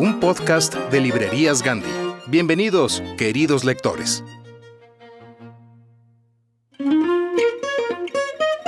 un podcast de Librerías Gandhi. Bienvenidos, queridos lectores.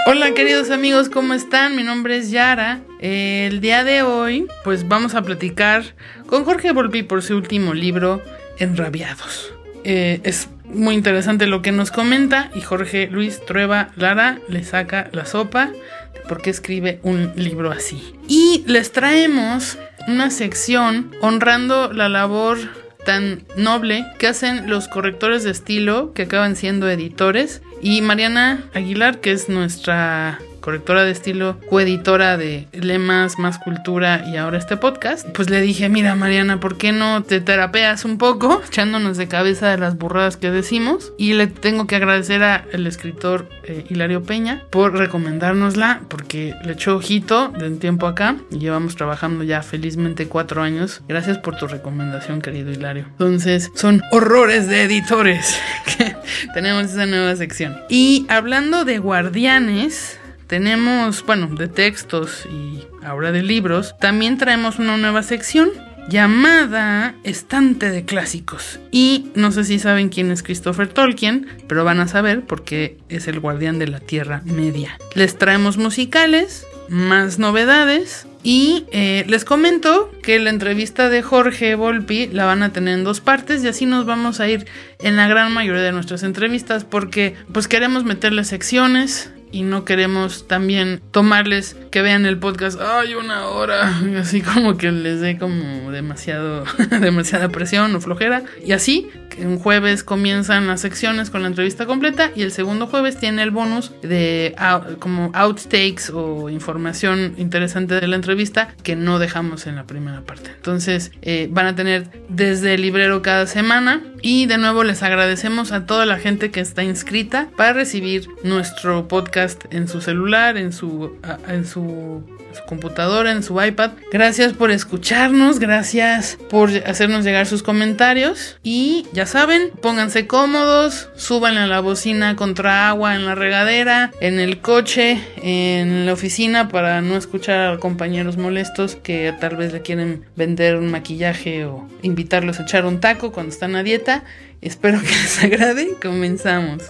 Hola queridos amigos, ¿cómo están? Mi nombre es Yara. El día de hoy, pues vamos a platicar con Jorge Volpi por su último libro, Enrabiados. Eh, es muy interesante lo que nos comenta y Jorge Luis Trueba Lara le saca la sopa de por qué escribe un libro así. Y les traemos una sección honrando la labor tan noble que hacen los correctores de estilo que acaban siendo editores. Y Mariana Aguilar que es nuestra correctora de estilo, coeditora de Lemas, Más Cultura y ahora este podcast, pues le dije, mira Mariana, ¿por qué no te terapeas un poco, echándonos de cabeza de las burradas que decimos? Y le tengo que agradecer al escritor eh, Hilario Peña por recomendárnosla, porque le echó ojito de un tiempo acá y llevamos trabajando ya felizmente cuatro años. Gracias por tu recomendación, querido Hilario. Entonces, son horrores de editores que tenemos esa nueva sección. Y hablando de guardianes, tenemos, bueno, de textos y ahora de libros, también traemos una nueva sección llamada Estante de Clásicos. Y no sé si saben quién es Christopher Tolkien, pero van a saber porque es el guardián de la Tierra Media. Les traemos musicales, más novedades. Y eh, les comento que la entrevista de Jorge Volpi la van a tener en dos partes y así nos vamos a ir en la gran mayoría de nuestras entrevistas porque pues queremos meterle secciones y no queremos también tomarles que vean el podcast, ay, una hora, así como que les dé como demasiado, demasiada presión o flojera. Y así, un jueves comienzan las secciones con la entrevista completa y el segundo jueves tiene el bonus de como outtakes o información interesante de la entrevista que no dejamos en la primera parte. Entonces, eh, van a tener desde el librero cada semana y de nuevo les agradecemos a toda la gente que está inscrita para recibir nuestro podcast en su celular, en su, en su, su, computadora, en su iPad. Gracias por escucharnos, gracias por hacernos llegar sus comentarios. Y ya saben, pónganse cómodos, suban a la bocina contra agua en la regadera, en el coche, en la oficina para no escuchar a compañeros molestos que tal vez le quieren vender un maquillaje o invitarlos a echar un taco cuando están a dieta. Espero que les agrade. Comenzamos.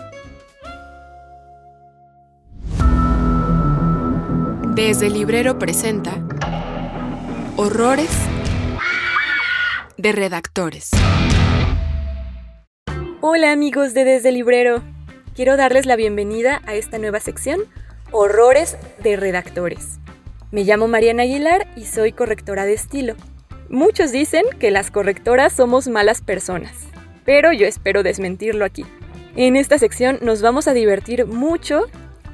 Desde el librero presenta Horrores de redactores. Hola amigos de Desde el Librero. Quiero darles la bienvenida a esta nueva sección, Horrores de redactores. Me llamo Mariana Aguilar y soy correctora de estilo. Muchos dicen que las correctoras somos malas personas, pero yo espero desmentirlo aquí. En esta sección nos vamos a divertir mucho,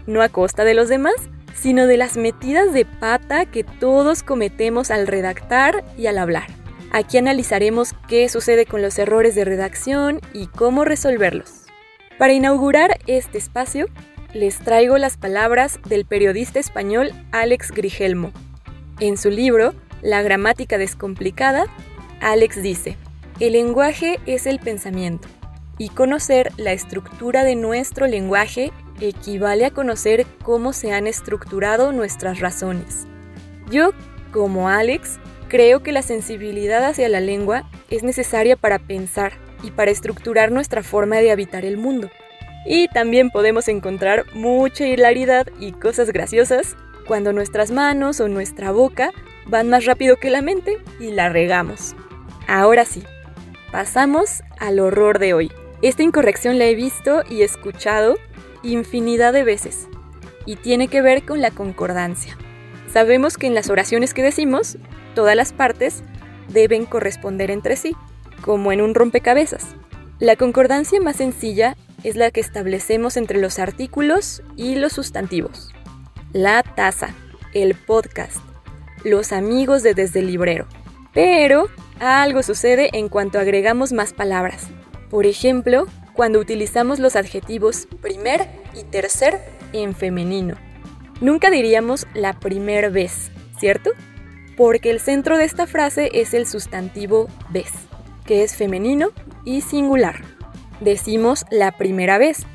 no a costa de los demás, sino de las metidas de pata que todos cometemos al redactar y al hablar. Aquí analizaremos qué sucede con los errores de redacción y cómo resolverlos. Para inaugurar este espacio, les traigo las palabras del periodista español Alex Grigelmo. En su libro, La gramática descomplicada, Alex dice, el lenguaje es el pensamiento y conocer la estructura de nuestro lenguaje equivale a conocer cómo se han estructurado nuestras razones. Yo, como Alex, creo que la sensibilidad hacia la lengua es necesaria para pensar y para estructurar nuestra forma de habitar el mundo. Y también podemos encontrar mucha hilaridad y cosas graciosas cuando nuestras manos o nuestra boca van más rápido que la mente y la regamos. Ahora sí, pasamos al horror de hoy. Esta incorrección la he visto y escuchado infinidad de veces y tiene que ver con la concordancia. Sabemos que en las oraciones que decimos, todas las partes deben corresponder entre sí, como en un rompecabezas. La concordancia más sencilla es la que establecemos entre los artículos y los sustantivos. La taza, el podcast, los amigos de Desde el Librero. Pero algo sucede en cuanto agregamos más palabras. Por ejemplo, cuando utilizamos los adjetivos primer y tercer en femenino. Nunca diríamos la primer vez, ¿cierto? Porque el centro de esta frase es el sustantivo vez, que es femenino y singular. Decimos la primera vez,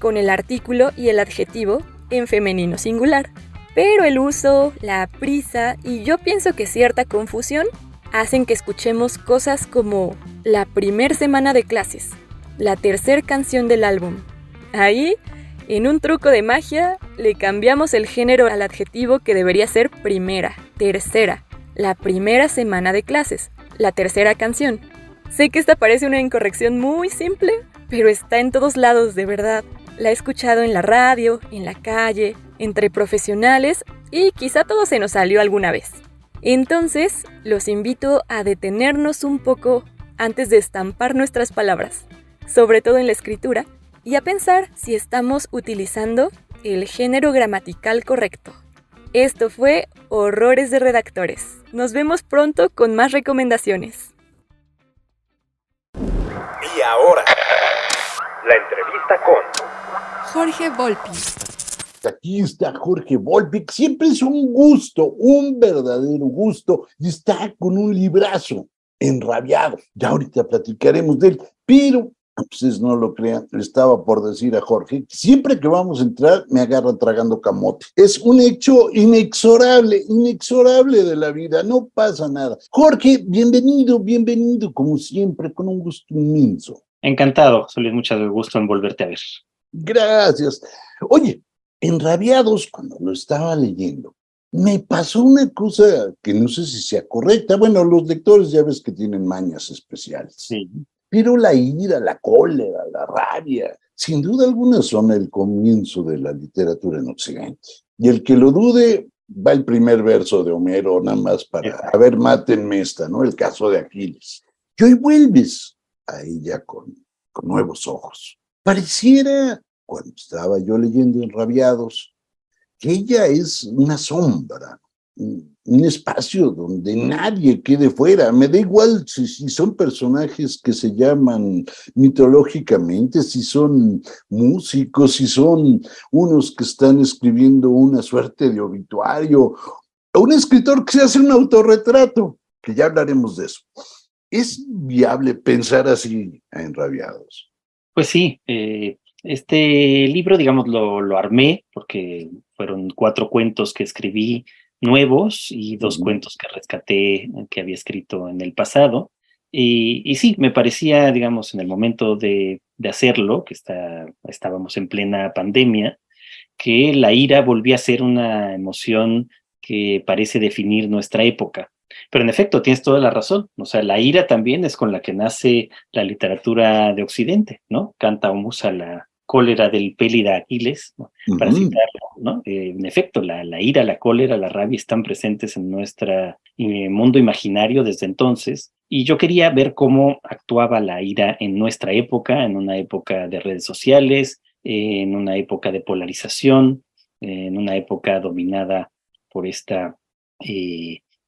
con el artículo y el adjetivo en femenino singular. Pero el uso, la prisa y yo pienso que cierta confusión hacen que escuchemos cosas como la primer semana de clases, la tercera canción del álbum. Ahí, en un truco de magia, le cambiamos el género al adjetivo que debería ser primera, tercera, la primera semana de clases, la tercera canción. Sé que esta parece una incorrección muy simple, pero está en todos lados de verdad. La he escuchado en la radio, en la calle, entre profesionales y quizá todo se nos salió alguna vez. Entonces, los invito a detenernos un poco antes de estampar nuestras palabras sobre todo en la escritura, y a pensar si estamos utilizando el género gramatical correcto. Esto fue Horrores de Redactores. Nos vemos pronto con más recomendaciones. Y ahora, la entrevista con Jorge Volpi. Aquí está Jorge Volpi, siempre es un gusto, un verdadero gusto, y está con un librazo enrabiado. Ya ahorita platicaremos de él, pero ustedes no lo crean, le estaba por decir a Jorge, siempre que vamos a entrar me agarran tragando camote. Es un hecho inexorable, inexorable de la vida, no pasa nada. Jorge, bienvenido, bienvenido, como siempre, con un gusto inmenso. Encantado, Solís, mucho gusto en volverte a ver. Gracias. Oye, enrabiados cuando lo estaba leyendo, me pasó una cosa que no sé si sea correcta. Bueno, los lectores ya ves que tienen mañas especiales. Sí. Pero la ira, la cólera, la rabia, sin duda alguna son el comienzo de la literatura en Occidente. Y el que lo dude, va el primer verso de Homero, nada más para, a ver, mátenme esta, ¿no? El caso de Aquiles. Y hoy vuelves a ella con, con nuevos ojos. Pareciera, cuando estaba yo leyendo Enrabiados, que ella es una sombra, un espacio donde nadie quede fuera. Me da igual si, son personajes que se llaman mitológicamente, si son músicos, si son unos que están escribiendo una suerte de obituario, o un escritor que se hace un autorretrato, que ya hablaremos de eso. ¿Es viable pensar así a enrabiados? Pues sí, eh, este libro, digamos, lo, lo armé porque fueron cuatro cuentos que escribí nuevos y dos cuentos que rescaté que había escrito en el pasado. Y, y, sí, me parecía, digamos, en el momento de, de hacerlo, que está, estábamos en plena pandemia, que la ira volvía a ser una emoción que parece definir nuestra época. Pero en efecto, tienes toda la razón. O sea, la ira también es con la que nace la literatura de Occidente, ¿no? Canta o musa la, cólera del Pélida Aquiles, para citarlo, ¿no? Eh, en efecto, la, la, ira, la cólera, la rabia están presentes en nuestro eh, mundo imaginario desde entonces, y yo quería ver cómo actuaba la ira en nuestra época, en una época de redes sociales, eh, en una época de polarización, en una época dominada por esta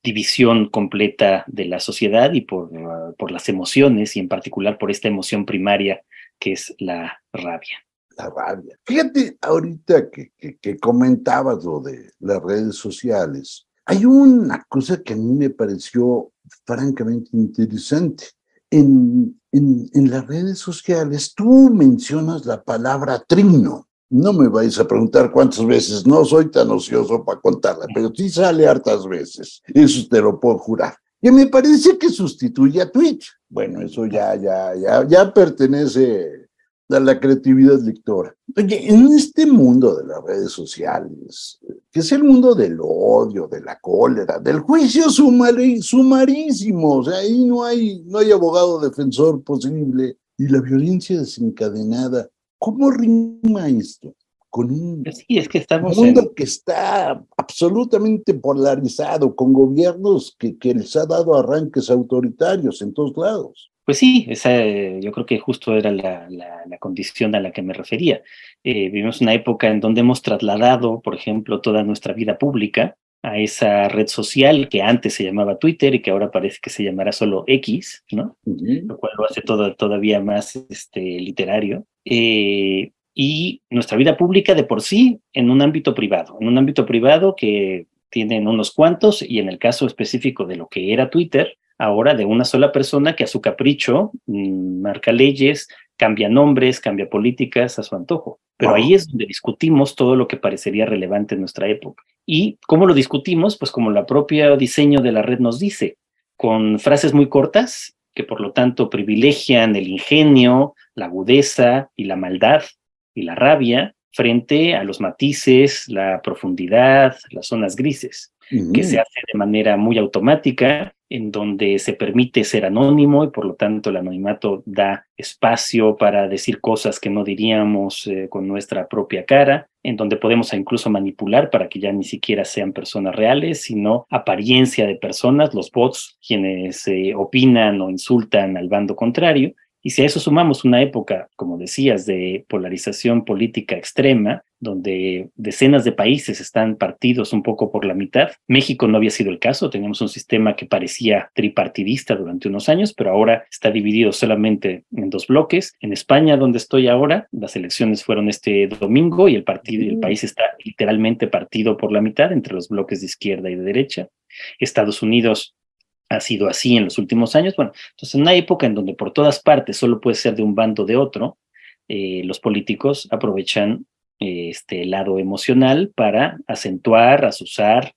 división completa de la sociedad y por, por las emociones, y en particular por esta emoción primaria que es la rabia la rabia. Fíjate ahorita que, que, comentabas lo de las redes sociales. hay una cosa que a mí me pareció francamente interesante. En, en, en las redes sociales tú mencionas la palabra trino. No me vais a preguntar cuántas veces, no soy tan ocioso para contarla, pero sí sale hartas veces. Eso te lo puedo jurar. Y me parece que sustituye a Twitch. Bueno, eso ya, ya, ya, ya pertenece a la creatividad lectora. Oye, en este mundo de las redes sociales, que es el mundo del odio, de la cólera, del juicio sumarísimo, o sea, ahí no hay, no hay abogado defensor posible, y la violencia desencadenada, ¿cómo rima esto? Con un sí, es que estamos mundo que está absolutamente polarizado, con gobiernos que, que les ha dado arranques autoritarios en todos lados. Pues sí, esa, yo creo que justo era la, la, condición a la que me refería. Eh, vivimos una época en donde hemos trasladado, por ejemplo, toda nuestra vida pública a esa red social que antes se llamaba Twitter y que ahora parece que se llamará solo X, ¿no? Lo cual lo hace todo, todavía más este, literario. Eh, y nuestra vida pública de por sí en un ámbito privado, en un ámbito privado que tienen unos cuantos y en el caso específico de lo que era Twitter, ahora de una sola persona que a su capricho mm, marca leyes, cambia nombres, cambia políticas a su antojo. Pero ahí es donde discutimos todo lo que parecería relevante en nuestra época. ¿Y cómo lo discutimos? Pues como la propia diseño de la red nos dice, con frases muy cortas que por lo tanto privilegian el ingenio, la agudeza y la maldad y la rabia frente a los matices, la profundidad, las zonas grises, que se hace de manera muy automática en donde se permite ser anónimo y por lo tanto el anonimato da espacio para decir cosas que no diríamos eh, con nuestra propia cara, en donde podemos incluso manipular para que ya ni siquiera sean personas reales, sino apariencia de personas, los bots, quienes eh, opinan o insultan al bando contrario, y si a eso sumamos una época, como decías, de polarización política extrema, donde decenas de países están partidos un poco por la mitad, México no había sido el caso, teníamos un sistema que parecía tripartidista durante unos años, pero ahora está dividido solamente en dos bloques. En España, donde estoy ahora, las elecciones fueron este domingo y el, partido, el país está literalmente partido por la mitad entre los bloques de izquierda y de derecha. Estados Unidos ha sido así en los últimos años. Bueno, entonces en una época en donde por todas partes solo puede ser de un bando o de otro, eh, los políticos aprovechan eh, este lado emocional para acentuar, asusar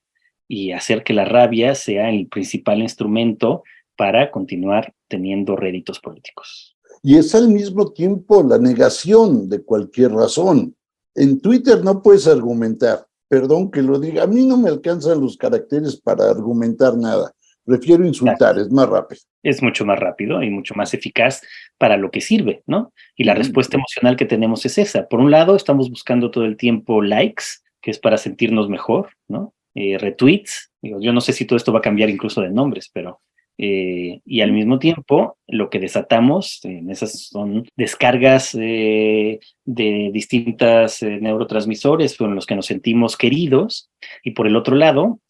y hacer que la rabia sea el principal instrumento para continuar teniendo réditos políticos. Y es al mismo tiempo la negación de cualquier razón. En Twitter no puedes argumentar, perdón que lo diga, a mí no me alcanzan los caracteres para argumentar nada Prefiero insultar, es más rápido. Es mucho más rápido y mucho más eficaz para lo que sirve, ¿no? Y la respuesta emocional que tenemos es esa. Por un lado, estamos buscando todo el tiempo likes, que es para sentirnos mejor, ¿no? Eh, retweets. yo no sé si todo esto va a cambiar incluso de nombres, pero eh, y al mismo tiempo lo que desatamos en esas son descargas eh, de distintas eh, neurotransmisores con los que nos sentimos queridos y por el otro lado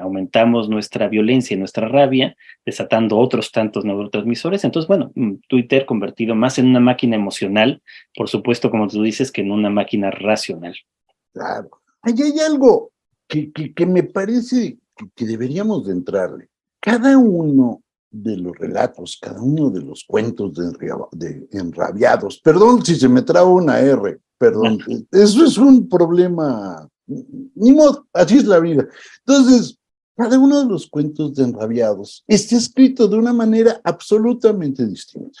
aumentamos nuestra violencia y nuestra rabia desatando otros tantos neurotransmisores. Entonces bueno mm, Twitter convertido más en una máquina emocional por supuesto como tú dices que en una máquina racional. Claro. Ahí hay algo que, que, me parece que deberíamos de entrarle cada uno de los relatos, cada uno de los cuentos de, enrabiados, perdón si se me traba una R, perdón, eso es un problema, ni modo, así es la vida. Entonces, cada uno de los cuentos de enrabiados está escrito de una manera absolutamente distinta.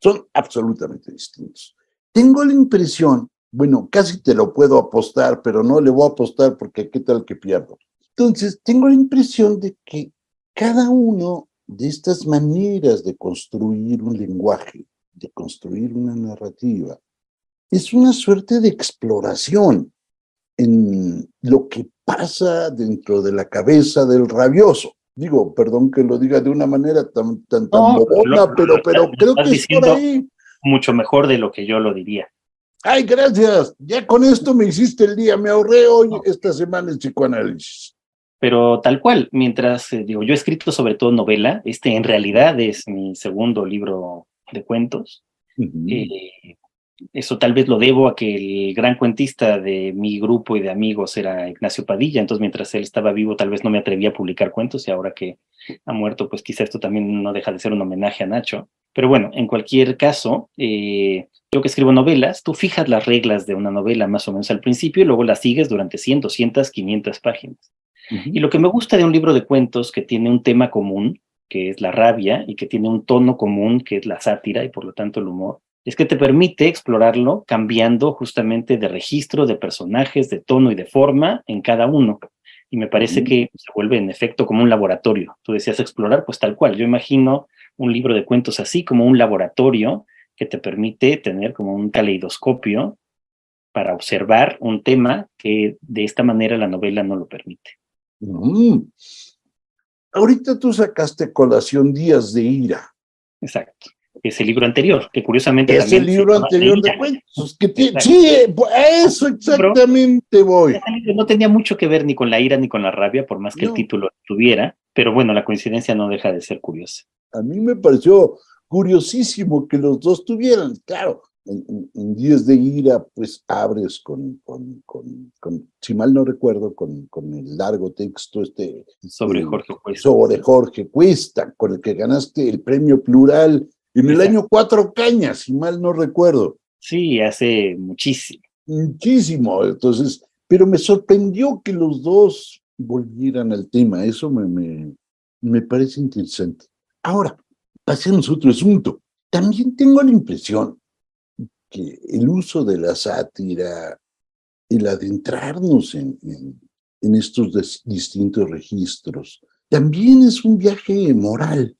Son absolutamente distintos. Tengo la impresión, bueno, casi te lo puedo apostar, pero no le voy a apostar porque qué tal que pierdo. Entonces, tengo la impresión de que cada uno de estas maneras de construir un lenguaje, de construir una narrativa, es una suerte de exploración en lo que pasa dentro de la cabeza del rabioso. Digo, perdón que lo diga de una manera tan, tan, tan bobona, pero, pero creo que es por ahí. Mucho mejor de lo que yo lo diría. Ay, gracias. Ya con esto me hiciste el día. Me ahorré hoy esta semana el psicoanálisis pero tal cual, mientras, eh, digo, yo he escrito sobre todo novela, este en realidad es mi segundo libro de cuentos, eh, eso tal vez lo debo a que el gran cuentista de mi grupo y de amigos era Ignacio Padilla, entonces mientras él estaba vivo tal vez no me atrevía a publicar cuentos y ahora que ha muerto, pues quizá esto también no deja de ser un homenaje a Nacho. Pero bueno, en cualquier caso, eh, yo que escribo novelas, tú fijas las reglas de una novela más o menos al principio y luego las sigues durante 100, 200, 500 páginas. Y lo que me gusta de un libro de cuentos que tiene un tema común, que es la rabia, y que tiene un tono común, que es la sátira y por lo tanto el humor, es que te permite explorarlo cambiando justamente de registro, de personajes, de tono y de forma en cada uno. Y me parece que se vuelve en efecto como un laboratorio. Tú decías explorar, pues tal cual. Yo imagino un libro de cuentos así como un laboratorio que te permite tener como un caleidoscopio para observar un tema que de esta manera la novela no lo permite. Mm. Ahorita tú sacaste colación Días de Ira. Exacto. Es el libro anterior, que curiosamente es el libro anterior de cuentos. Que sí, eh, eso exactamente voy. No tenía mucho que ver ni con la ira ni con la rabia, por más que el título tuviera, pero bueno, la coincidencia no deja de ser curiosa. A mí me pareció curiosísimo que los dos tuvieran, claro, en, Días de Ira, pues abres con, con, con, si mal no recuerdo, con, con el largo texto este. Sobre Jorge Cuesta. Sobre Jorge Cuesta, con el que ganaste el premio plural en el año Cuatro Cañas, si mal no recuerdo. Sí, hace muchísimo. Muchísimo. Entonces, pero me sorprendió que los dos volvieran al tema. Eso me, me, me parece interesante. Ahora, pasemos a otro asunto. También tengo la impresión que el uso de la sátira, el adentrarnos en, en, estos distintos registros, también es un viaje moral.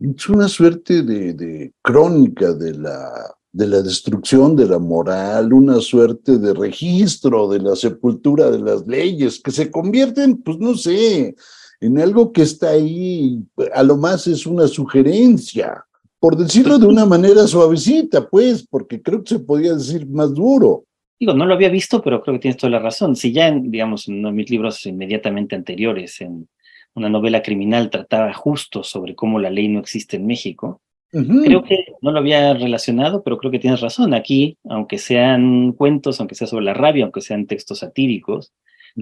Es una suerte de, de crónica de la, de la destrucción de la moral, una suerte de registro de la sepultura de las leyes, que se convierten, pues no sé, en algo que está ahí, a lo más es una sugerencia, por decirlo de una manera suavecita, pues, porque creo que se podía decir más duro. Digo, no lo había visto, pero creo que tienes toda la razón. Si ya, en, digamos, en uno de mis libros inmediatamente anteriores, en una novela criminal, trataba justo sobre cómo la ley no existe en México, creo que no lo había relacionado, pero creo que tienes razón. Aquí, aunque sean cuentos, aunque sea sobre la rabia, aunque sean textos satíricos,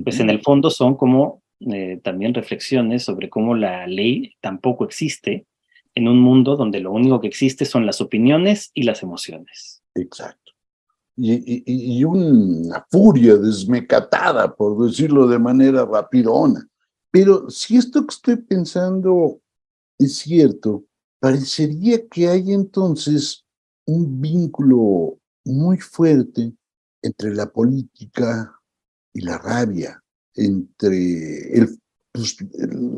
pues en el fondo son como eh, también reflexiones sobre cómo la ley tampoco existe en un mundo donde lo único que existe son las opiniones y las emociones. Exacto. Y, una furia desmecatada, por decirlo de manera rapidona. Pero si esto que estoy pensando es cierto, parecería que hay entonces un vínculo muy fuerte entre la política y la rabia, entre el pues,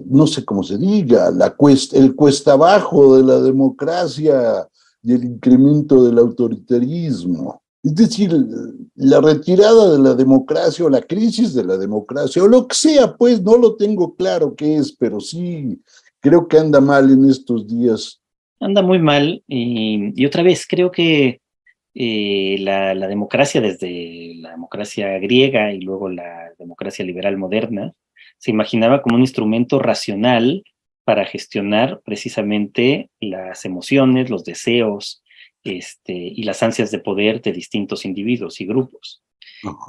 no sé cómo se diga, la cuesta, el cuesta abajo de la democracia y el incremento del autoritarismo. Es decir, la retirada de la democracia o la crisis de la democracia o lo que sea, pues no lo tengo claro qué es, pero sí creo que anda mal en estos días. Anda muy mal y, otra vez creo que eh, la, la democracia desde la democracia griega y luego la democracia liberal moderna se imaginaba como un instrumento racional para gestionar precisamente las emociones, los deseos este, y las ansias de poder de distintos individuos y grupos.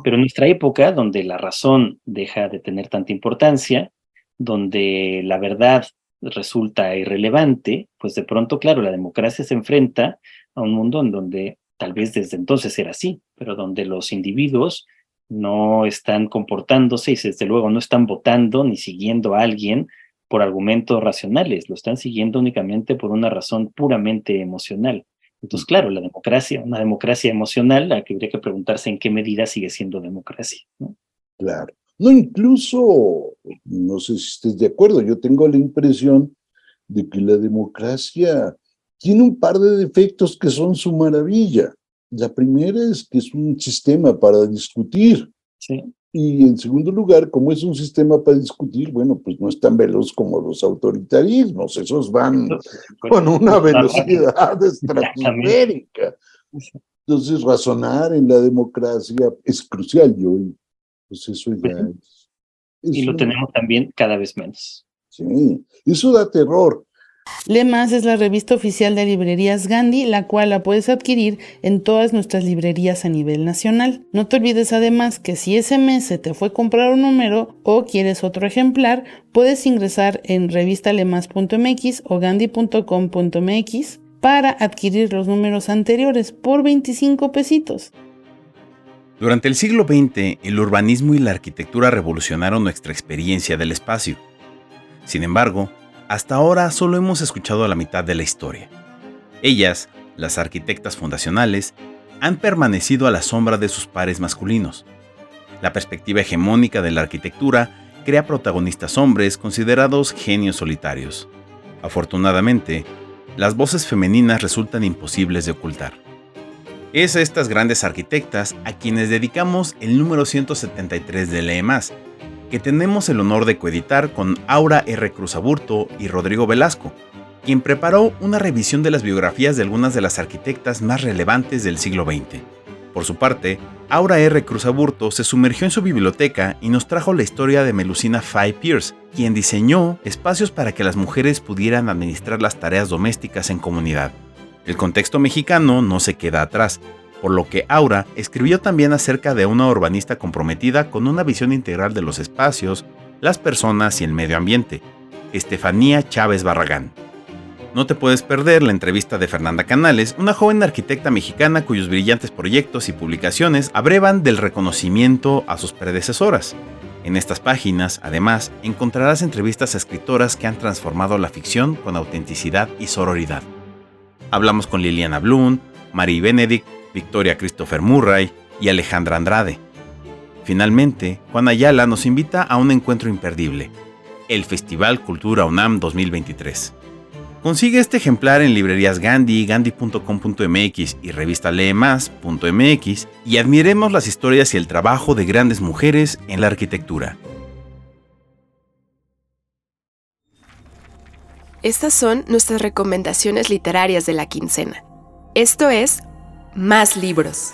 Pero en nuestra época, donde la razón deja de tener tanta importancia, donde la verdad resulta irrelevante, pues de pronto, claro, la democracia se enfrenta a un mundo en donde tal vez desde entonces era así, pero donde los individuos no están comportándose y desde luego no están votando ni siguiendo a alguien por argumentos racionales, lo están siguiendo únicamente por una razón puramente emocional. Entonces, claro, la democracia, una democracia emocional, la que habría que preguntarse en qué medida sigue siendo democracia. Claro. No, incluso, no sé si estés de acuerdo, yo tengo la impresión de que la democracia tiene un par de defectos que son su maravilla. La primera es que es un sistema para discutir. Y en segundo lugar, como es un sistema para discutir, bueno, pues no es tan veloz como los autoritarismos, esos van con una velocidad estratosférica. Entonces, razonar en la democracia es crucial y hoy, pues eso ya es. y lo tenemos también cada vez menos. Sí, eso da terror. Le Más es la revista oficial de librerías Gandhi, la cual la puedes adquirir en todas nuestras librerías a nivel nacional. No te olvides además que si ese mes se te fue comprar un número o quieres otro ejemplar, puedes ingresar en revistalemas.mx o gandhi.com.mx para adquirir los números anteriores por 25 pesitos. Durante el siglo XX, el urbanismo y la arquitectura revolucionaron nuestra experiencia del espacio. Sin embargo, hasta ahora solo hemos escuchado la mitad de la historia. Ellas, las arquitectas fundacionales, han permanecido a la sombra de sus pares masculinos. La perspectiva hegemónica de la arquitectura crea protagonistas hombres considerados genios solitarios. Afortunadamente, las voces femeninas resultan imposibles de ocultar. Es a estas grandes arquitectas a quienes dedicamos el número 173 de Lee que tenemos el honor de coeditar con Aura R. Cruzaburto y Rodrigo Velasco, quien preparó una revisión de las biografías de algunas de las arquitectas más relevantes del siglo XX. Por su parte, Aura R. Cruzaburto se sumergió en su biblioteca y nos trajo la historia de Melusina Fay Pierce, quien diseñó espacios para que las mujeres pudieran administrar las tareas domésticas en comunidad. El contexto mexicano no se queda atrás, por lo que Aura escribió también acerca de una urbanista comprometida con una visión integral de los espacios, las personas y el medio ambiente, Estefanía Chávez Barragán. No te puedes perder la entrevista de Fernanda Canales, una joven arquitecta mexicana cuyos brillantes proyectos y publicaciones abrevan del reconocimiento a sus predecesoras. En estas páginas, además, encontrarás entrevistas a escritoras que han transformado la ficción con autenticidad y sororidad. Hablamos con Liliana Blum, Marie Benedict, Victoria Christopher Murray y Alejandra Andrade. Finalmente, Juan Ayala nos invita a un encuentro imperdible, el Festival Cultura UNAM 2023. Consigue este ejemplar en librerías Gandhi, gandhi.com.mx y revista leemas.mx y admiremos las historias y el trabajo de grandes mujeres en la arquitectura. Estas son nuestras recomendaciones literarias de la quincena. Esto es más libros.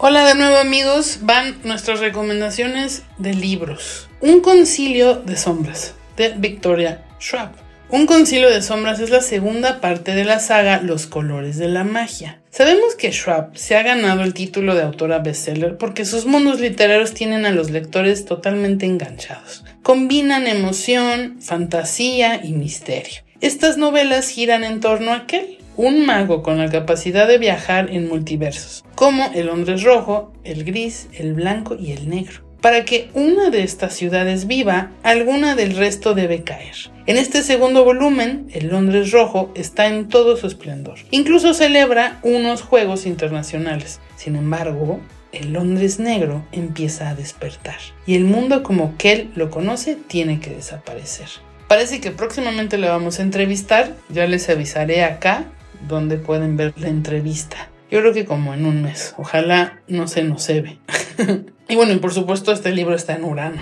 Hola de nuevo amigos, van nuestras recomendaciones de libros. Un concilio de sombras de Victoria Schwab. Un concilio de sombras es la segunda parte de la saga Los colores de la magia. Sabemos que Schwab se ha ganado el título de autora bestseller porque sus mundos literarios tienen a los lectores totalmente enganchados. Combinan emoción, fantasía y misterio. Estas novelas giran en torno a aquel, un mago con la capacidad de viajar en multiversos, como el Londres rojo, el gris, el blanco y el negro. Para que una de estas ciudades viva, alguna del resto debe caer. En este segundo volumen, el Londres Rojo está en todo su esplendor. Incluso celebra unos Juegos Internacionales. Sin embargo, el Londres Negro empieza a despertar y el mundo como Kell lo conoce tiene que desaparecer. Parece que próximamente le vamos a entrevistar, ya les avisaré acá donde pueden ver la entrevista. Yo creo que como en un mes, ojalá no se nos ve. y bueno, y por supuesto este libro está en Urano.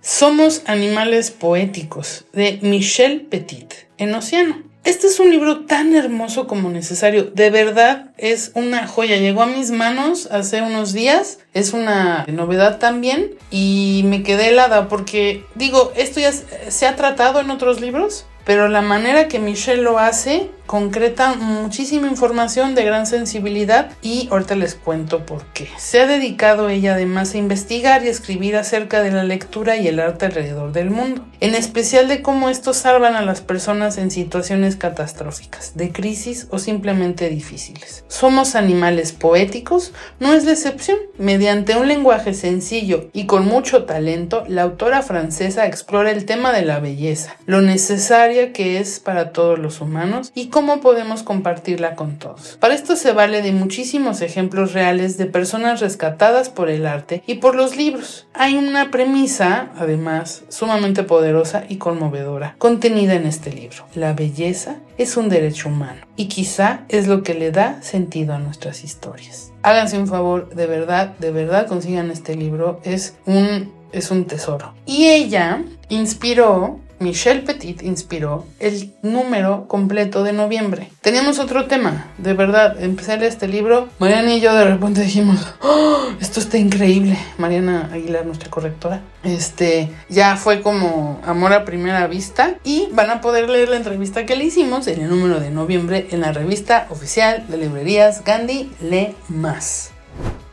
Somos animales poéticos de Michel Petit en Océano. Este es un libro tan hermoso como necesario. De verdad es una joya. Llegó a mis manos hace unos días. Es una novedad también. Y me quedé helada porque digo, esto ya se ha tratado en otros libros. Pero la manera que Michelle lo hace concreta muchísima información de gran sensibilidad y ahorita les cuento por qué. Se ha dedicado ella además a investigar y escribir acerca de la lectura y el arte alrededor del mundo, en especial de cómo estos salvan a las personas en situaciones catastróficas, de crisis o simplemente difíciles. Somos animales poéticos, no es la excepción. Mediante un lenguaje sencillo y con mucho talento, la autora francesa explora el tema de la belleza, lo que es para todos los humanos y cómo podemos compartirla con todos. Para esto se vale de muchísimos ejemplos reales de personas rescatadas por el arte y por los libros. Hay una premisa, además, sumamente poderosa y conmovedora, contenida en este libro. La belleza es un derecho humano y quizá es lo que le da sentido a nuestras historias. Háganse un favor, de verdad, de verdad consigan este libro, es un, es un tesoro. Y ella inspiró Michelle Petit inspiró el número completo de noviembre. Teníamos otro tema, de verdad, empecé a leer este libro, Mariana y yo de repente dijimos, ¡Oh, esto está increíble. Mariana Aguilar, nuestra correctora, este, ya fue como amor a primera vista y van a poder leer la entrevista que le hicimos en el número de noviembre en la revista oficial de librerías Gandhi Lee Más.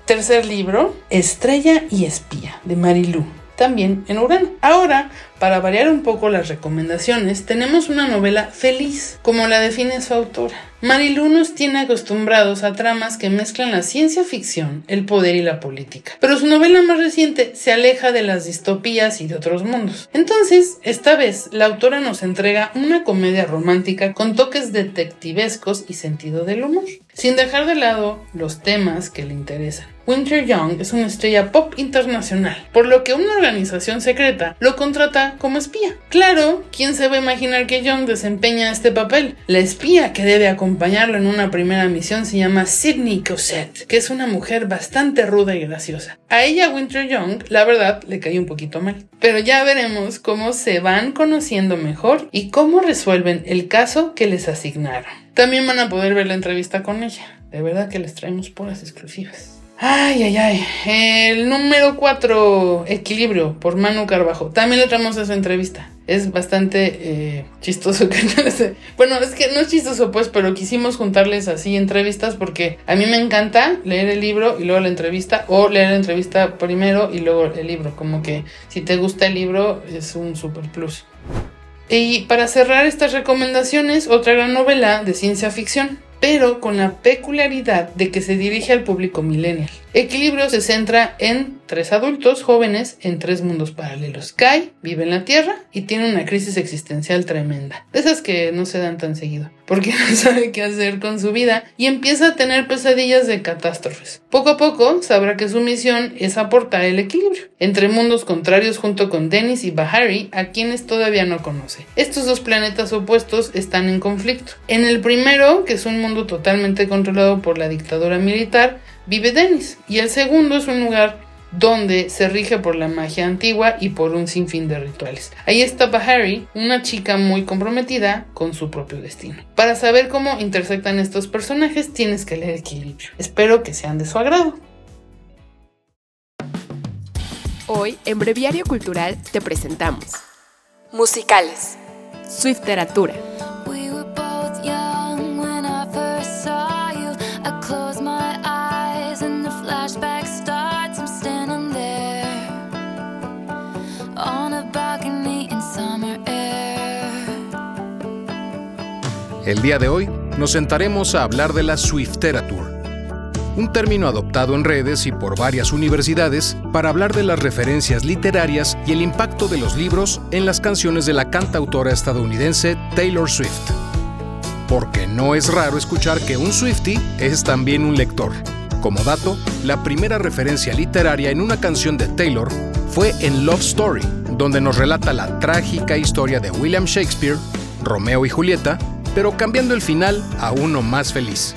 Tercer libro, Estrella y Espía, de Marilu también en Urano. Ahora, para variar un poco las recomendaciones, tenemos una novela feliz, como la define su autora. Marilu nos tiene acostumbrados a tramas que mezclan la ciencia ficción, el poder y la política. Pero su novela más reciente se aleja de las distopías y de otros mundos. Entonces, esta vez, la autora nos entrega una comedia romántica con toques detectivescos y sentido del humor, sin dejar de lado los temas que le interesan. Winter Young es una estrella pop internacional, por lo que una organización secreta lo contrata como espía. Claro, ¿quién se va a imaginar que Young desempeña este papel? La espía que debe acompañarlo en una primera misión se llama Sidney Cosette, que es una mujer bastante ruda y graciosa. A ella Winter Young, la verdad, le cae un poquito mal. Pero ya veremos cómo se van conociendo mejor y cómo resuelven el caso que les asignaron. También van a poder ver la entrevista con ella. De verdad que les traemos puras exclusivas. Ay, ay, ay. El número 4, Equilibrio, por Manu Carbajo. También le traemos esa entrevista. Es bastante eh, chistoso que no. Bueno, es que no es chistoso, pues, pero quisimos juntarles así entrevistas porque a mí me encanta leer el libro y luego la entrevista, o leer la entrevista primero y luego el libro. Como que si te gusta el libro, es un super plus. Y para cerrar estas recomendaciones, otra gran novela de ciencia ficción pero con la peculiaridad de que se dirige al público millennial. Equilibrio se centra en tres adultos jóvenes en tres mundos paralelos. Kai vive en la Tierra y tiene una crisis existencial tremenda, de esas que no se dan tan seguido, porque no sabe qué hacer con su vida y empieza a tener pesadillas de catástrofes. Poco a poco sabrá que su misión es aportar el equilibrio entre mundos contrarios junto con Dennis y Bahari, a quienes todavía no conoce. Estos dos planetas opuestos están en conflicto. En el primero, que es un mundo totalmente controlado por la dictadura militar, vive Dennis, y el segundo es un lugar donde se rige por la magia antigua y por un sinfín de rituales. Ahí está Bahari, una chica muy comprometida con su propio destino. Para saber cómo intersectan estos personajes tienes que leer Equilibrio. Espero que sean de su agrado. Hoy en Breviario Cultural te presentamos Musicales, Swift El día de hoy nos sentaremos a hablar de la Swifteratur, un término adoptado en redes y por varias universidades para hablar de las referencias literarias y el impacto de los libros en las canciones de la cantautora estadounidense Taylor Swift. Porque no es raro escuchar que un Swiftie es también un lector. Como dato, la primera referencia literaria en una canción de Taylor fue en Love Story, donde nos relata la trágica historia de William Shakespeare, Romeo y Julieta, pero cambiando el final a uno más feliz.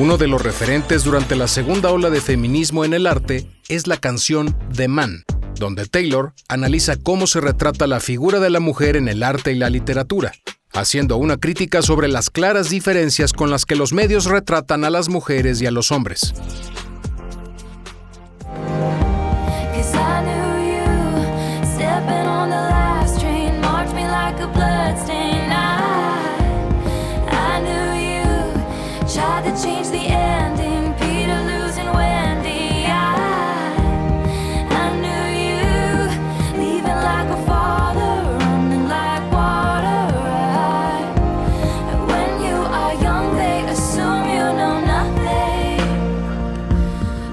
Uno de los referentes durante la segunda ola de feminismo en el arte es la canción The Man, donde Taylor analiza cómo se retrata la figura de la mujer en el arte y la literatura, haciendo una crítica sobre las claras diferencias con las que los medios retratan a las mujeres y a los hombres.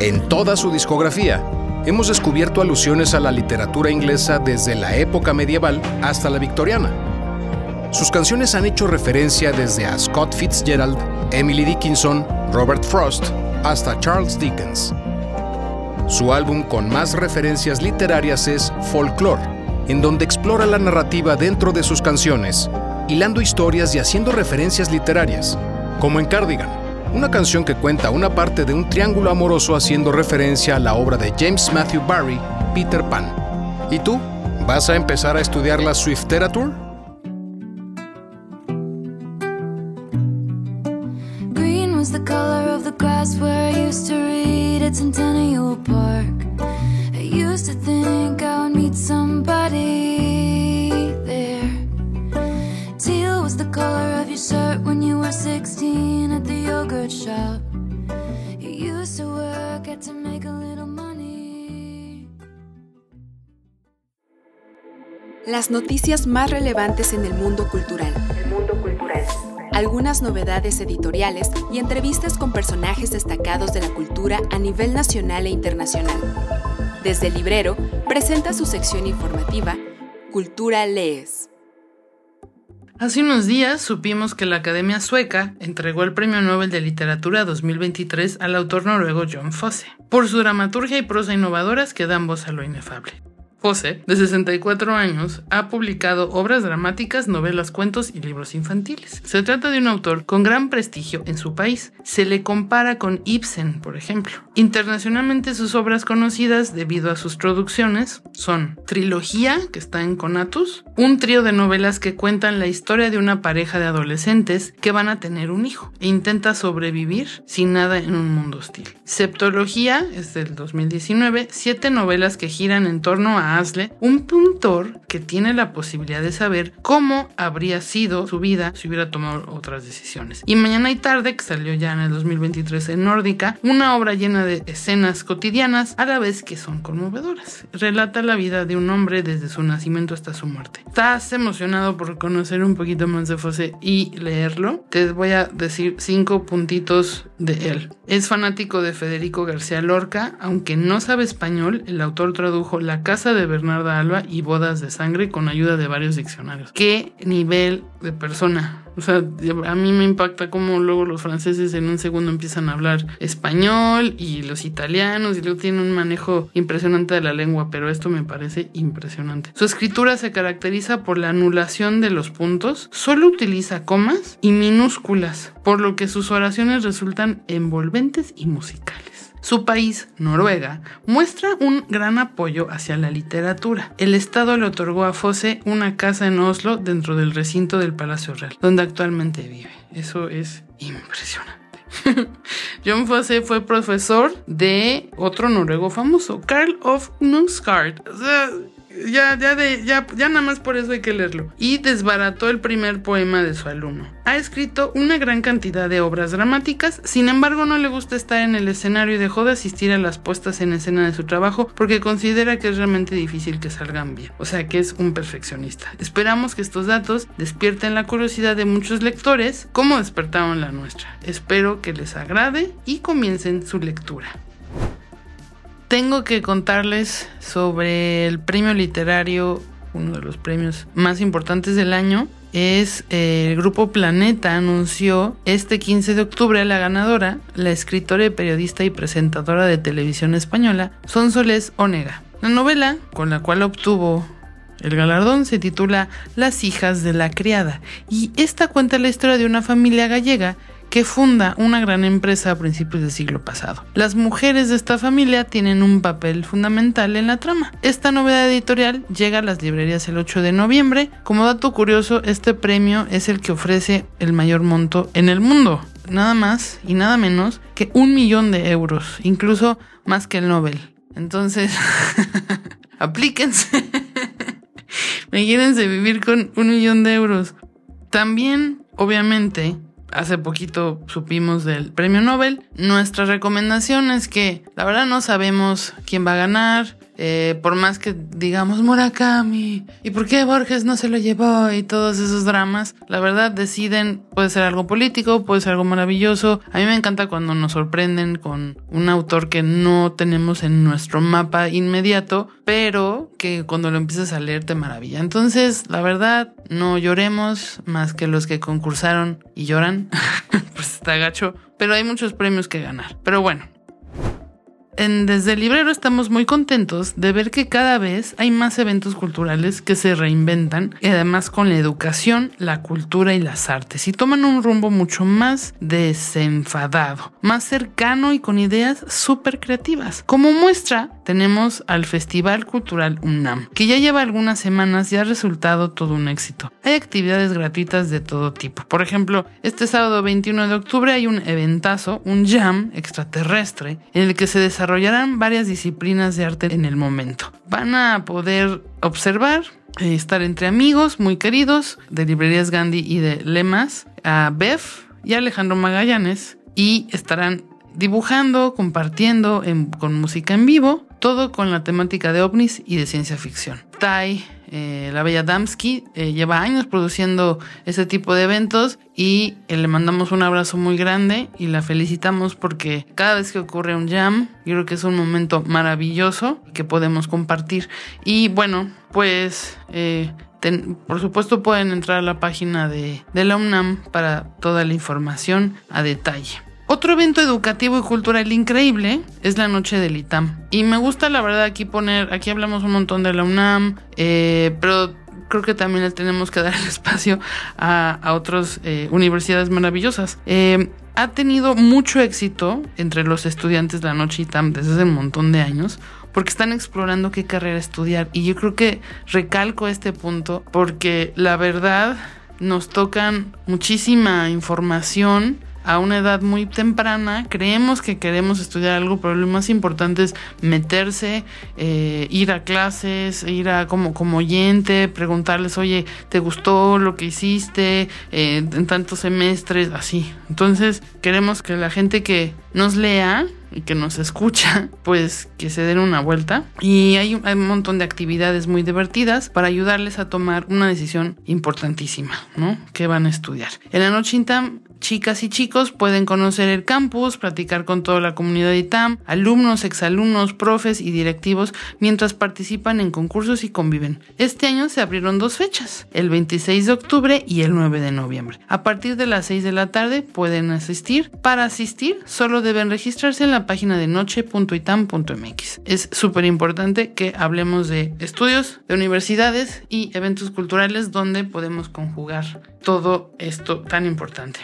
En toda su discografía, hemos descubierto alusiones a la literatura inglesa desde la época medieval hasta la victoriana. Sus canciones han hecho referencia desde a Scott Fitzgerald, Emily Dickinson, Robert Frost, hasta Charles Dickens. Su álbum con más referencias literarias es Folklore, en donde explora la narrativa dentro de sus canciones, hilando historias y haciendo referencias literarias, como en Cardigan, una canción que cuenta una parte de un triángulo amoroso haciendo referencia a la obra de James Matthew Barry, Peter Pan. ¿Y tú? ¿Vas a empezar a estudiar la Swifterature? Green was the color of the grass where I used to read at Centennial Park. I used to think I would meet somebody yogurt shop. You used to work at to make a little money. Las noticias más relevantes en el mundo cultural. Algunas novedades editoriales y entrevistas con personajes destacados de la cultura a nivel nacional e internacional. Desde el librero, presenta su sección informativa Cultura Lees. Hace unos días supimos que la Academia Sueca entregó el Premio Nobel de Literatura 2023 al autor noruego John Fosse, por su dramaturgia y prosa innovadoras que dan voz a lo inefable. Fosse, de 64 años, ha publicado obras dramáticas, novelas, cuentos y libros infantiles. Se trata de un autor con gran prestigio en su país. Se le compara con Ibsen, por ejemplo. Internacionalmente sus obras conocidas debido a sus traducciones son Trilogía, que está en Conatus, un trío de novelas que cuentan la historia de una pareja de adolescentes que van a tener un hijo e intenta sobrevivir sin nada en un mundo hostil. Septología es del 2019, siete novelas que giran en torno a Asle, un pintor que tiene la posibilidad de saber cómo habría sido su vida si hubiera tomado otras decisiones. Y Mañana y Tarde, que salió ya en el 2023 en Nórdica, una obra llena de escenas cotidianas a la vez que son conmovedoras. Relata la vida de un hombre desde su nacimiento hasta su muerte. ¿Estás emocionado por conocer un poquito más de Fosse y leerlo? Te voy a decir cinco puntitos de él. Es fanático de Federico García Lorca, aunque no sabe español, el autor tradujo La casa de Bernarda Alba y Bodas de Sangre con ayuda de varios diccionarios. ¿Qué nivel de persona? O sea, a mí me impacta cómo luego los franceses en un segundo empiezan a hablar español y los italianos y luego tienen un manejo impresionante de la lengua, pero esto me parece impresionante. Su escritura se caracteriza por la anulación de los puntos, solo utiliza comas y minúsculas, por lo que sus oraciones resultan envolventes y musicales. Su país, Noruega, muestra un gran apoyo hacia la literatura. El Estado le otorgó a Fosse una casa en Oslo dentro del recinto del Palacio Real, donde actualmente vive. Eso es impresionante. John Fosse fue profesor de otro noruego famoso, Karl of Knudsgaard. O sea, ya, ya, de, ya, ya nada más por eso hay que leerlo. Y desbarató el primer poema de su alumno. Ha escrito una gran cantidad de obras dramáticas, sin embargo no le gusta estar en el escenario y dejó de asistir a las puestas en escena de su trabajo porque considera que es realmente difícil que salgan bien. O sea que es un perfeccionista. Esperamos que estos datos despierten la curiosidad de muchos lectores como despertaron la nuestra. Espero que les agrade y comiencen su lectura tengo que contarles sobre el premio literario, uno de los premios más importantes del año. Es eh, el grupo Planeta anunció este 15 de octubre a la ganadora, la escritora, periodista y presentadora de televisión española, Sonsoles Onega. La novela con la cual obtuvo el galardón se titula Las hijas de la criada y esta cuenta la historia de una familia gallega que funda una gran empresa a principios del siglo pasado. Las mujeres de esta familia tienen un papel fundamental en la trama. Esta novedad editorial llega a las librerías el 8 de noviembre. Como dato curioso, este premio es el que ofrece el mayor monto en el mundo. Nada más y nada menos que un millón de euros, incluso más que el Nobel. Entonces, aplíquense. Imagínense vivir con un millón de euros. También, obviamente, hace poquito supimos del premio Nobel. Nuestra recomendación es que la verdad no sabemos quién va a ganar. Eh, por más que digamos Murakami, ¿y por qué Borges no se lo llevó? Y todos esos dramas, la verdad deciden, puede ser algo político, puede ser algo maravilloso. A mí me encanta cuando nos sorprenden con un autor que no tenemos en nuestro mapa inmediato, pero que cuando lo empiezas a leer te maravilla. Entonces, la verdad, no lloremos más que los que concursaron y lloran, pues está gacho, pero hay muchos premios que ganar. Pero bueno, Desde el Librero estamos muy contentos de ver que cada vez hay más eventos culturales que se reinventan y además con la educación, la cultura y las artes y toman un rumbo mucho más desenfadado, más cercano y con ideas súper creativas. Como muestra tenemos al Festival Cultural UNAM, que ya lleva algunas semanas y ha resultado todo un éxito. Hay actividades gratuitas de todo tipo. Por ejemplo, este sábado 21 de octubre hay un eventazo, un jam extraterrestre, en el que se desarrolla desarrollarán varias disciplinas de arte en el momento. Van a poder observar, eh, estar entre amigos muy queridos de Librerías Gandhi y de Lemas, a Bev y Alejandro Magallanes, y estarán dibujando, compartiendo con música en vivo, todo con la temática de ovnis y de ciencia ficción. Tai eh, la Bella Damsky eh, lleva años produciendo ese tipo de eventos y eh, le mandamos un abrazo muy grande y la felicitamos porque cada vez que ocurre un jam, yo creo que es un momento maravilloso que podemos compartir. Y bueno, pues por supuesto pueden entrar a la página de, de la UNAM para toda la información a detalle. Otro evento educativo y cultural increíble es la noche del ITAM. Y me gusta la verdad aquí poner, aquí hablamos un montón de la UNAM, eh, pero creo que también le tenemos que dar el espacio a, otras eh, universidades maravillosas. Eh, ha tenido mucho éxito entre los estudiantes la noche ITAM desde hace un montón de años porque están explorando qué carrera estudiar. Y yo creo que recalco este punto porque la verdad nos tocan muchísima información a una edad muy temprana, creemos que queremos estudiar algo, pero lo más importante es meterse, eh, ir a clases, ir a como, como oyente, preguntarles, oye, ¿te gustó lo que hiciste eh, en tantos semestres? Así. Entonces, queremos que la gente que nos lea y que nos escucha, pues que se den una vuelta. Y hay un, hay un, montón de actividades muy divertidas para ayudarles a tomar una decisión importantísima, ¿no? Que van a estudiar. En la noche chicas y chicos pueden conocer el campus, platicar con toda la comunidad de ITAM, alumnos, exalumnos, profes y directivos mientras participan en concursos y conviven. Este año se abrieron dos fechas, el 26 de octubre y el 9 de noviembre. A partir de las 6 de la tarde pueden asistir. Para asistir solo deben registrarse en la página de noche.itam.mx. Es súper importante que hablemos de estudios, de universidades y eventos culturales donde podemos conjugar todo esto tan importante.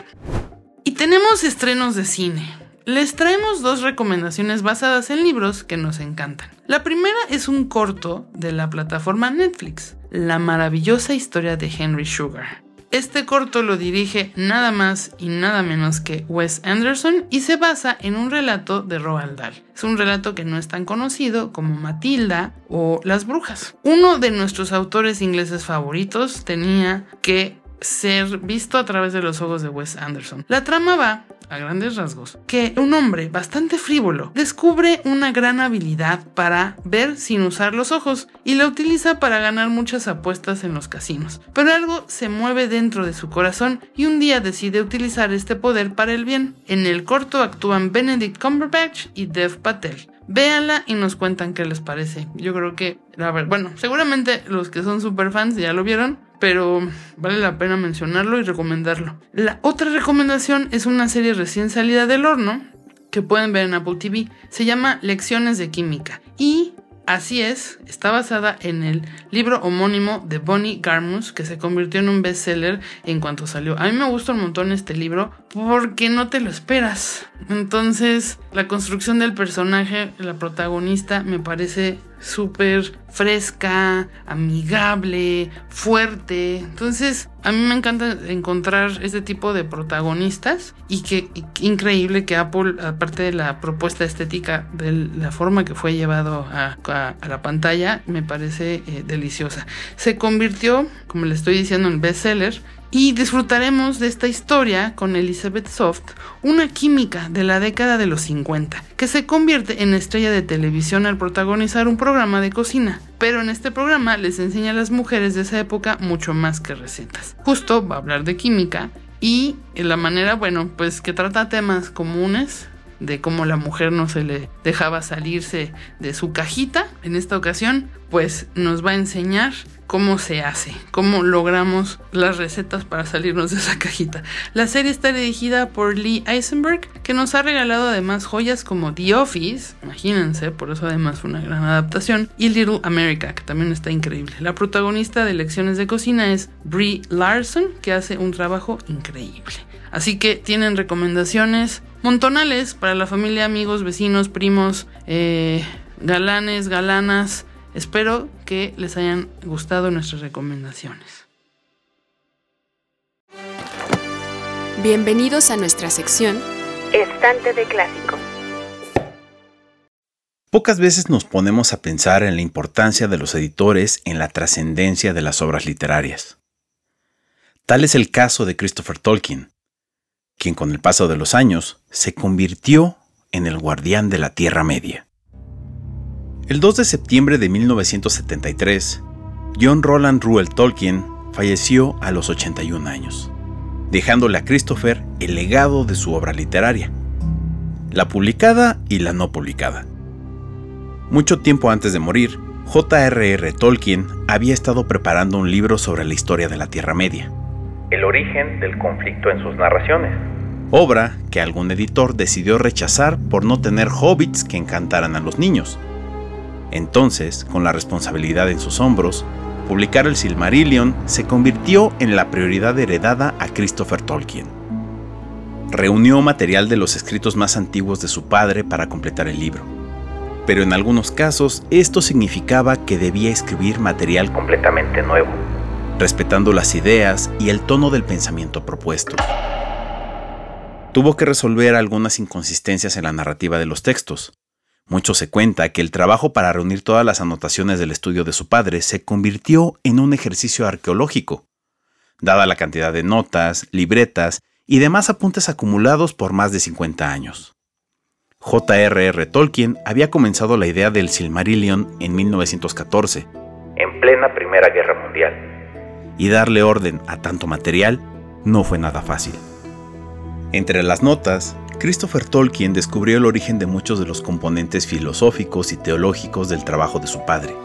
Y tenemos estrenos de cine. Les traemos dos recomendaciones basadas en libros que nos encantan. La primera es un corto de la plataforma Netflix, La maravillosa historia de Henry Sugar. Este corto lo dirige nada más y nada menos que Wes Anderson y se basa en un relato de Roald Dahl. Es un relato que no es tan conocido como Matilda o Las Brujas. Uno de nuestros autores ingleses favoritos tenía que ser visto a través de los ojos de Wes Anderson. La trama va, a grandes rasgos, que un hombre bastante frívolo descubre una gran habilidad para ver sin usar los ojos y la utiliza para ganar muchas apuestas en los casinos. Pero algo se mueve dentro de su corazón y un día decide utilizar este poder para el bien. En el corto actúan Benedict Cumberbatch y Dev Patel. Véanla y nos cuentan qué les parece. Yo creo que, a ver, bueno, seguramente los que son super fans ya lo vieron, pero vale la pena mencionarlo y recomendarlo. La otra recomendación es una serie recién salida del horno que pueden ver en Apple TV. Se llama Lecciones de Química y Así es, está basada en el libro homónimo de Bonnie Garmus, que se convirtió en un bestseller en cuanto salió. A mí me gusta un montón este libro porque no te lo esperas. Entonces, la construcción del personaje, la protagonista, me parece súper fresca, amigable, fuerte. Entonces, a mí me encanta encontrar este tipo de protagonistas y que increíble que Apple, aparte de la propuesta estética, de la forma que fue llevado a, la pantalla, me parece eh, deliciosa. Se convirtió, como le estoy diciendo, en bestseller y disfrutaremos de esta historia con Elizabeth Soft, una química de la década de los 50, que se convierte en estrella de televisión al protagonizar un programa de cocina. Pero en este programa les enseña a las mujeres de esa época mucho más que recetas. Justo va a hablar de química y la manera, bueno, pues que trata temas comunes de cómo la mujer no se le dejaba salirse de su cajita. En esta ocasión, pues nos va a enseñar cómo se hace, cómo logramos las recetas para salirnos de esa cajita. La serie está dirigida por Lee Eisenberg, que nos ha regalado además joyas como The Office, imagínense, por eso además fue una gran adaptación, y Little America, que también está increíble. La protagonista de Lecciones de Cocina es Brie Larson, que hace un trabajo increíble. Así que tienen recomendaciones montonales para la familia, amigos, vecinos, primos, eh, galanes, galanas. Espero que les hayan gustado nuestras recomendaciones. Bienvenidos a nuestra sección Estante de clásicos. Pocas veces nos ponemos a pensar en la importancia de los editores en la trascendencia de las obras literarias. Tal es el caso de Christopher Tolkien, quien con el paso de los años se convirtió en el guardián de la Tierra Media. El 2 de septiembre de 1973, John Roland Ruel Tolkien falleció a los 81 años, dejándole a Christopher el legado de su obra literaria, la publicada y la no publicada. Mucho tiempo antes de morir, J.R.R. Tolkien había estado preparando un libro sobre la historia de la Tierra Media. El origen del conflicto en sus narraciones. Obra que algún editor decidió rechazar por no tener hobbits que encantaran a los niños. Entonces, con la responsabilidad en sus hombros, publicar el Silmarillion se convirtió en la prioridad heredada a Christopher Tolkien. Reunió material de los escritos más antiguos de su padre para completar el libro. Pero en algunos casos esto significaba que debía escribir material completamente nuevo, respetando las ideas y el tono del pensamiento propuesto. Tuvo que resolver algunas inconsistencias en la narrativa de los textos, mucho se cuenta que el trabajo para reunir todas las anotaciones del estudio de su padre se convirtió en un ejercicio arqueológico, dada la cantidad de notas, libretas y demás apuntes acumulados por más de 50 años. J.R.R. Tolkien había comenzado la idea del Silmarillion en 1914, en plena Primera Guerra Mundial. Y darle orden a tanto material no fue nada fácil. Entre las notas, Christopher Tolkien descubrió el origen de muchos de los componentes filosóficos y teológicos del trabajo de su padre,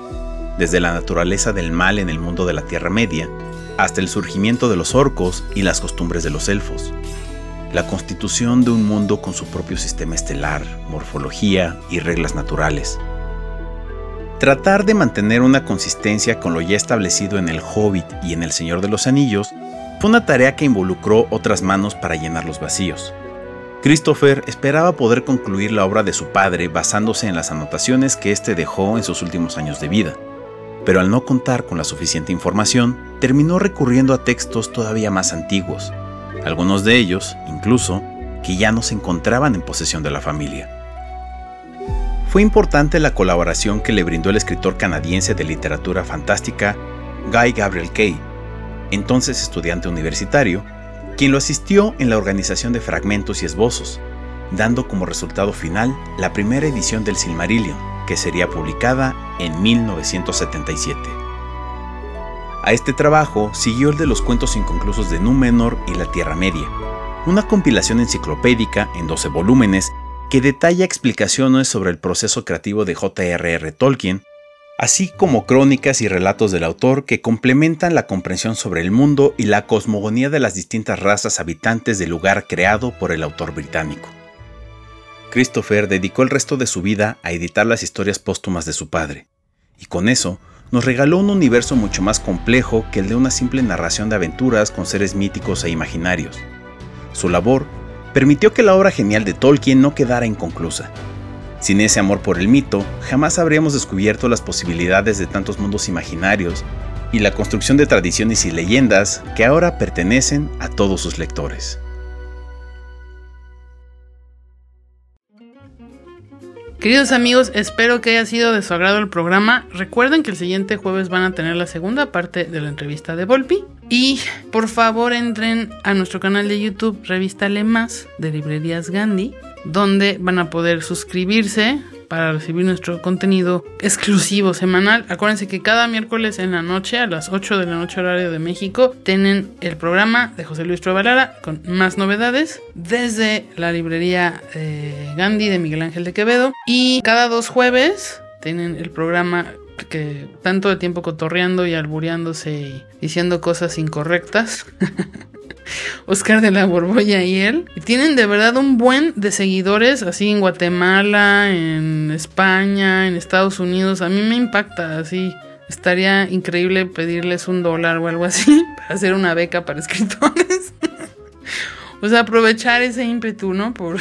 desde la naturaleza del mal en el mundo de la Tierra Media, hasta el surgimiento de los orcos y las costumbres de los elfos, la constitución de un mundo con su propio sistema estelar, morfología y reglas naturales. Tratar de mantener una consistencia con lo ya establecido en El Hobbit y en El Señor de los Anillos fue una tarea que involucró otras manos para llenar los vacíos. Christopher esperaba poder concluir la obra de su padre basándose en las anotaciones que éste dejó en sus últimos años de vida, pero al no contar con la suficiente información, terminó recurriendo a textos todavía más antiguos, algunos de ellos, incluso, que ya no se encontraban en posesión de la familia. Fue importante la colaboración que le brindó el escritor canadiense de literatura fantástica Guy Gabriel Kay, entonces estudiante universitario, quien lo asistió en la organización de fragmentos y esbozos, dando como resultado final la primera edición del Silmarillion, que sería publicada en 1977. A este trabajo siguió el de los cuentos inconclusos de Númenor y la Tierra Media, una compilación enciclopédica en 12 volúmenes que detalla explicaciones sobre el proceso creativo de J.R.R. Tolkien así como crónicas y relatos del autor que complementan la comprensión sobre el mundo y la cosmogonía de las distintas razas habitantes del lugar creado por el autor británico. Christopher dedicó el resto de su vida a editar las historias póstumas de su padre, y con eso nos regaló un universo mucho más complejo que el de una simple narración de aventuras con seres míticos e imaginarios. Su labor permitió que la obra genial de Tolkien no quedara inconclusa, sin ese amor por el mito, jamás habríamos descubierto las posibilidades de tantos mundos imaginarios y la construcción de tradiciones y leyendas que ahora pertenecen a todos sus lectores. Queridos amigos, espero que haya sido de su agrado el programa. Recuerden que el siguiente jueves van a tener la segunda parte de la entrevista de Volpi. Y por favor entren a nuestro canal de YouTube, Revista Más de Librerías Gandhi, donde van a poder suscribirse para recibir nuestro contenido exclusivo semanal. Acuérdense que cada miércoles en la noche, a las 8 de la noche horario de México, tienen el programa de José Luis Truebalara con más novedades desde la librería eh, Gandhi de Miguel Ángel de Quevedo. Y cada dos jueves tienen el programa que tanto de tiempo cotorreando y albureándose y diciendo cosas incorrectas. Oscar de la Borbolla y él. Y tienen de verdad un buen de seguidores, así en Guatemala, en España, en Estados Unidos. A mí me impacta así. Estaría increíble pedirles un dólar o algo así para hacer una beca para escritores. o sea, aprovechar ese ímpetu, ¿no? Por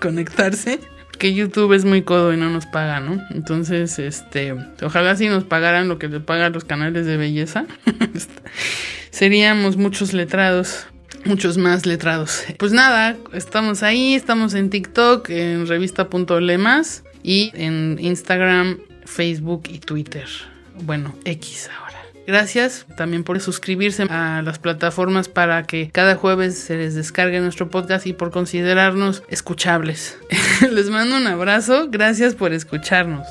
conectarse. Que YouTube es muy codo y no nos paga, ¿no? Entonces, este, ojalá si nos pagaran lo que le pagan los canales de belleza. seríamos muchos letrados, muchos más letrados. Pues nada, estamos ahí, estamos en TikTok, en revista.lemas y en Instagram, Facebook y Twitter. Bueno, X ahora. Gracias también por suscribirse a las plataformas para que cada jueves se les descargue nuestro podcast y por considerarnos escuchables. les mando un abrazo, gracias por escucharnos.